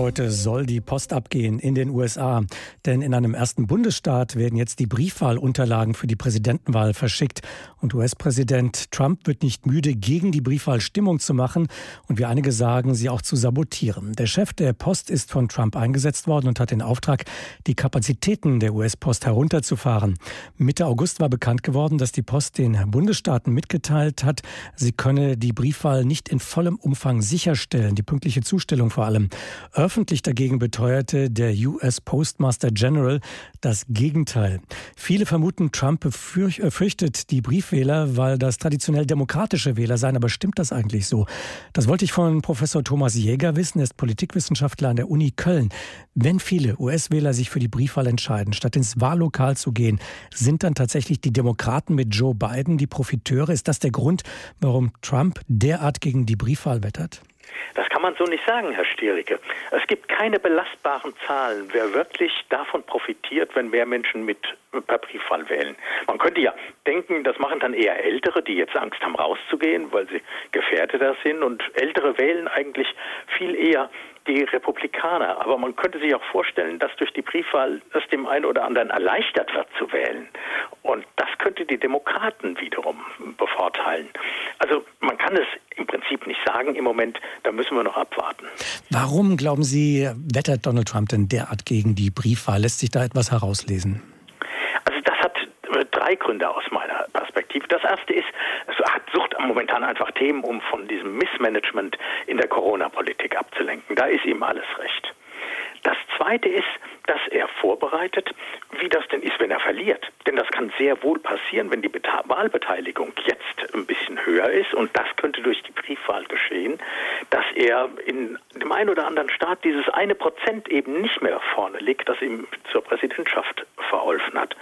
Heute soll die Post abgehen in den USA, denn in einem ersten Bundesstaat werden jetzt die Briefwahlunterlagen für die Präsidentenwahl verschickt und US-Präsident Trump wird nicht müde, gegen die Briefwahl Stimmung zu machen und wie einige sagen, sie auch zu sabotieren. Der Chef der Post ist von Trump eingesetzt worden und hat den Auftrag, die Kapazitäten der US-Post herunterzufahren. Mitte August war bekannt geworden, dass die Post den Bundesstaaten mitgeteilt hat, sie könne die Briefwahl nicht in vollem Umfang sicherstellen, die pünktliche Zustellung vor allem. Öffentlich dagegen beteuerte der US Postmaster General das Gegenteil. Viele vermuten, Trump fürchtet die Briefwähler, weil das traditionell demokratische Wähler seien. Aber stimmt das eigentlich so? Das wollte ich von Professor Thomas Jäger wissen. Er ist Politikwissenschaftler an der Uni Köln. Wenn viele US-Wähler sich für die Briefwahl entscheiden, statt ins Wahllokal zu gehen, sind dann tatsächlich die Demokraten mit Joe Biden die Profiteure? Ist das der Grund, warum Trump derart gegen die Briefwahl wettert? Das kann man so nicht sagen, Herr Stiericke. Es gibt keine belastbaren Zahlen, wer wirklich davon profitiert, wenn mehr Menschen mit per Briefwahl wählen. Man könnte ja denken, das machen dann eher Ältere, die jetzt Angst haben, rauszugehen, weil sie gefährdeter sind. Und Ältere wählen eigentlich viel eher die Republikaner. Aber man könnte sich auch vorstellen, dass durch die Briefwahl es dem einen oder anderen erleichtert wird zu wählen. Und das könnte die Demokraten wiederum bevorteilen. Also man kann es im Prinzip nicht sagen im Moment, da müssen wir noch abwarten. Warum, glauben Sie, wettert Donald Trump denn derart gegen die Briefwahl? Lässt sich da etwas herauslesen? Also das hat drei Gründe aus meiner Perspektive. Das erste ist, es hat sucht momentan einfach Themen, um von diesem Missmanagement in der Corona-Politik abzulenken. Da ist ihm alles recht. Das zweite ist, dass er vorbereitet, wie das denn ist, wenn er verliert. Denn das kann sehr wohl passieren, wenn die Wahlbeteiligung jetzt ein bisschen höher ist, und das könnte durch die Briefwahl geschehen, dass er in dem einen oder anderen Staat dieses eine Prozent eben nicht mehr vorne liegt, das ihm zur Präsidentschaft verholfen hat.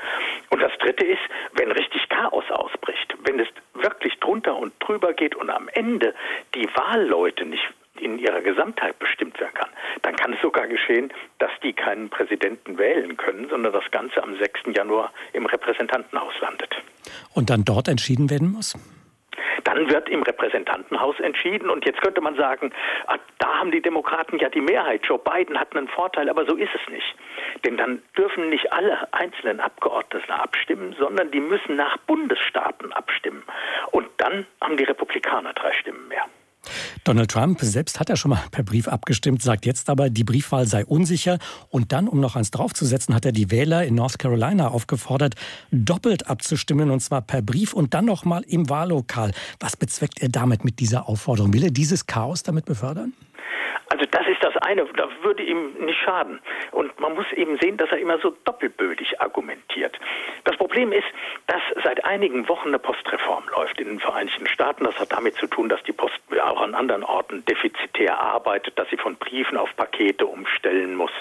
Und das dritte ist, wenn richtig Chaos ausbricht, wenn es wirklich drunter und drüber geht und am Ende die Wahlleute nicht in ihrer Gesamtheit bestimmt werden kann, dann kann es sogar geschehen, dass die keinen Präsidenten wählen können, sondern das Ganze am 6. Januar im Repräsentantenhaus landet. Und dann dort entschieden werden muss? Dann wird im Repräsentantenhaus entschieden. Und jetzt könnte man sagen, ah, da haben die Demokraten ja die Mehrheit. Joe Biden hat einen Vorteil, aber so ist es nicht. Denn dann dürfen nicht alle einzelnen Abgeordneten abstimmen, sondern die müssen nach Bundesstaaten abstimmen. Und dann haben die Republikaner drei Stimmen mehr. Donald Trump selbst hat ja schon mal per Brief abgestimmt, sagt jetzt aber, die Briefwahl sei unsicher. Und dann, um noch eins draufzusetzen, hat er die Wähler in North Carolina aufgefordert, doppelt abzustimmen, und zwar per Brief und dann noch mal im Wahllokal. Was bezweckt er damit mit dieser Aufforderung? Will er dieses Chaos damit befördern? Also das ist das eine, das würde ihm nicht schaden. Und man muss eben sehen, dass er immer so doppelbödig argumentiert. Das Problem ist, dass seit einigen Wochen eine Postreform läuft in den Vereinigten Staaten. Das hat damit zu tun, dass die Post auch an anderen Orten defizitär arbeitet, dass sie von Briefen auf Pakete umstellen muss.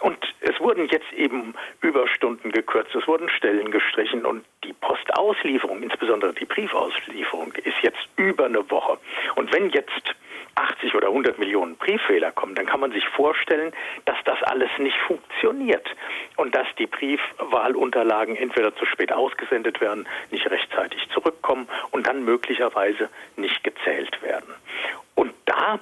Und es wurden jetzt eben Überstunden gekürzt, es wurden Stellen gestrichen und die Postauslieferung, insbesondere die Briefauslieferung, ist jetzt über eine Woche. Und wenn jetzt 80 oder 100 Millionen Brieffehler kommen, dann kann man sich vorstellen, dass das alles nicht funktioniert und dass die Briefwahlunterlagen entweder zu spät ausgesendet werden, nicht rechtzeitig zurückkommen und dann möglicherweise nicht gezählt werden. Und da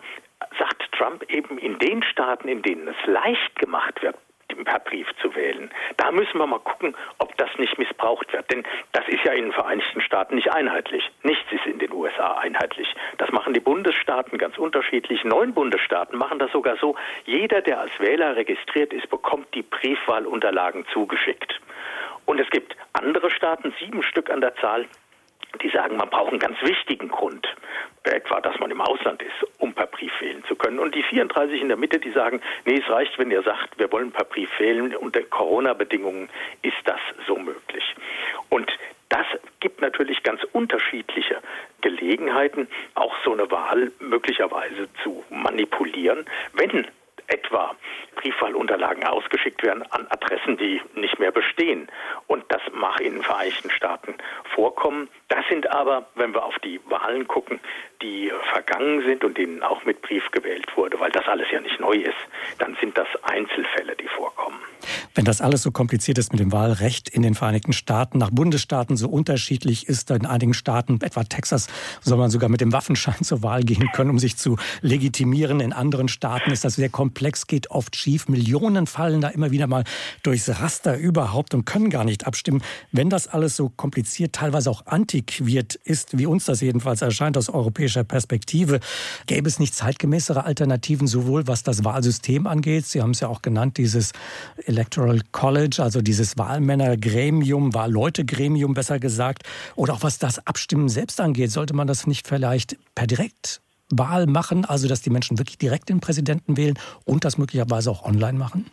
sagt Trump eben in den Staaten, in denen es leicht gemacht wird, per Brief zu wählen. Müssen wir mal gucken, ob das nicht missbraucht wird. Denn das ist ja in den Vereinigten Staaten nicht einheitlich. Nichts ist in den USA einheitlich. Das machen die Bundesstaaten ganz unterschiedlich. Neun Bundesstaaten machen das sogar so. Jeder, der als Wähler registriert ist, bekommt die Briefwahlunterlagen zugeschickt. Und es gibt andere Staaten, sieben Stück an der Zahl, die sagen, man braucht einen ganz wichtigen Grund, etwa, dass man im Ausland ist, um per Brief wählen zu können. Und die 34 in der Mitte, die sagen, nee, es reicht, wenn ihr sagt, wir wollen per Brief wählen. Unter Corona-Bedingungen ist das so möglich. Und das gibt natürlich ganz unterschiedliche Gelegenheiten, auch so eine Wahl möglicherweise zu manipulieren, wenn etwa Briefwahlunterlagen ausgeschickt werden an Adressen, die nicht mehr bestehen. Und das mag in den Vereinigten Staaten vorkommen. Das sind aber, wenn wir auf die Wahlen gucken, die vergangen sind und denen auch mit Brief gewählt wurde, weil das alles ja nicht neu ist, dann sind das Einzelfälle, die vorkommen. Wenn das alles so kompliziert ist mit dem Wahlrecht in den Vereinigten Staaten, nach Bundesstaaten so unterschiedlich ist, in einigen Staaten, etwa Texas, soll man sogar mit dem Waffenschein zur Wahl gehen können, um sich zu legitimieren. In anderen Staaten ist das sehr komplex, geht oft schief. Millionen fallen da immer wieder mal durchs Raster überhaupt und können gar nicht abstimmen. Wenn das alles so kompliziert, teilweise auch antiquiert ist, wie uns das jedenfalls erscheint aus europäischer Perspektive, gäbe es nicht zeitgemäßere Alternativen, sowohl was das Wahlsystem angeht, Sie haben es ja auch genannt, dieses Electoral College, also dieses Wahlmännergremium, Wahlleutegremium besser gesagt, oder auch was das Abstimmen selbst angeht, sollte man das nicht vielleicht per Direktwahl machen, also dass die Menschen wirklich direkt den Präsidenten wählen und das möglicherweise auch online machen?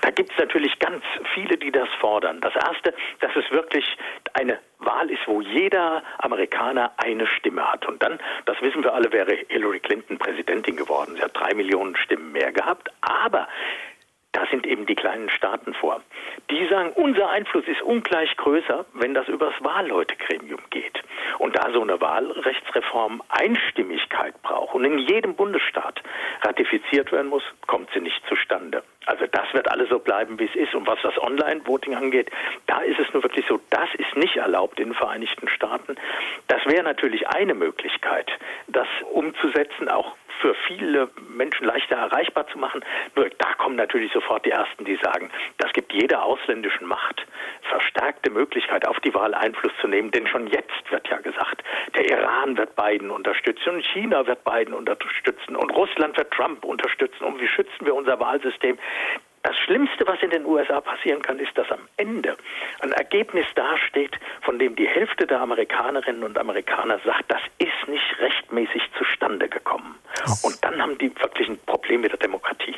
Da gibt es natürlich ganz viele, die das fordern. Das Erste, dass es wirklich eine Wahl ist, wo jeder Amerikaner eine Stimme hat. Und dann, das wissen wir alle, wäre Hillary Clinton Präsidentin geworden. Sie hat drei Millionen Stimmen mehr gehabt. Aber sind eben die kleinen Staaten vor. Die sagen, unser Einfluss ist ungleich größer, wenn das übers Wahlleutegremium geht. Und da so eine Wahlrechtsreform Einstimmigkeit braucht und in jedem Bundesstaat ratifiziert werden muss, kommt sie nicht zustande. Also das wird alles so bleiben, wie es ist. Und was das Online-Voting angeht, da ist es nur wirklich so, das ist nicht erlaubt in den Vereinigten Staaten. Das wäre natürlich eine Möglichkeit, das umzusetzen, auch für viele Menschen leichter erreichbar zu machen. Nur da kommen natürlich sofort die Ersten, die sagen, das gibt jeder ausländischen Macht verstärkte Möglichkeit, auf die Wahl Einfluss zu nehmen. Denn schon jetzt wird ja gesagt, der Iran wird Biden unterstützen und China wird Biden unterstützen und Russland wird Trump unterstützen. Und wie schützen wir unser Wahlsystem? Das Schlimmste, was in den USA passieren kann, ist, dass am Ende ein Ergebnis dasteht, von dem die Hälfte der Amerikanerinnen und Amerikaner sagt, das ist nicht rechtmäßig zustande gekommen. Und dann haben die wirklich ein Problem mit der Demokratie.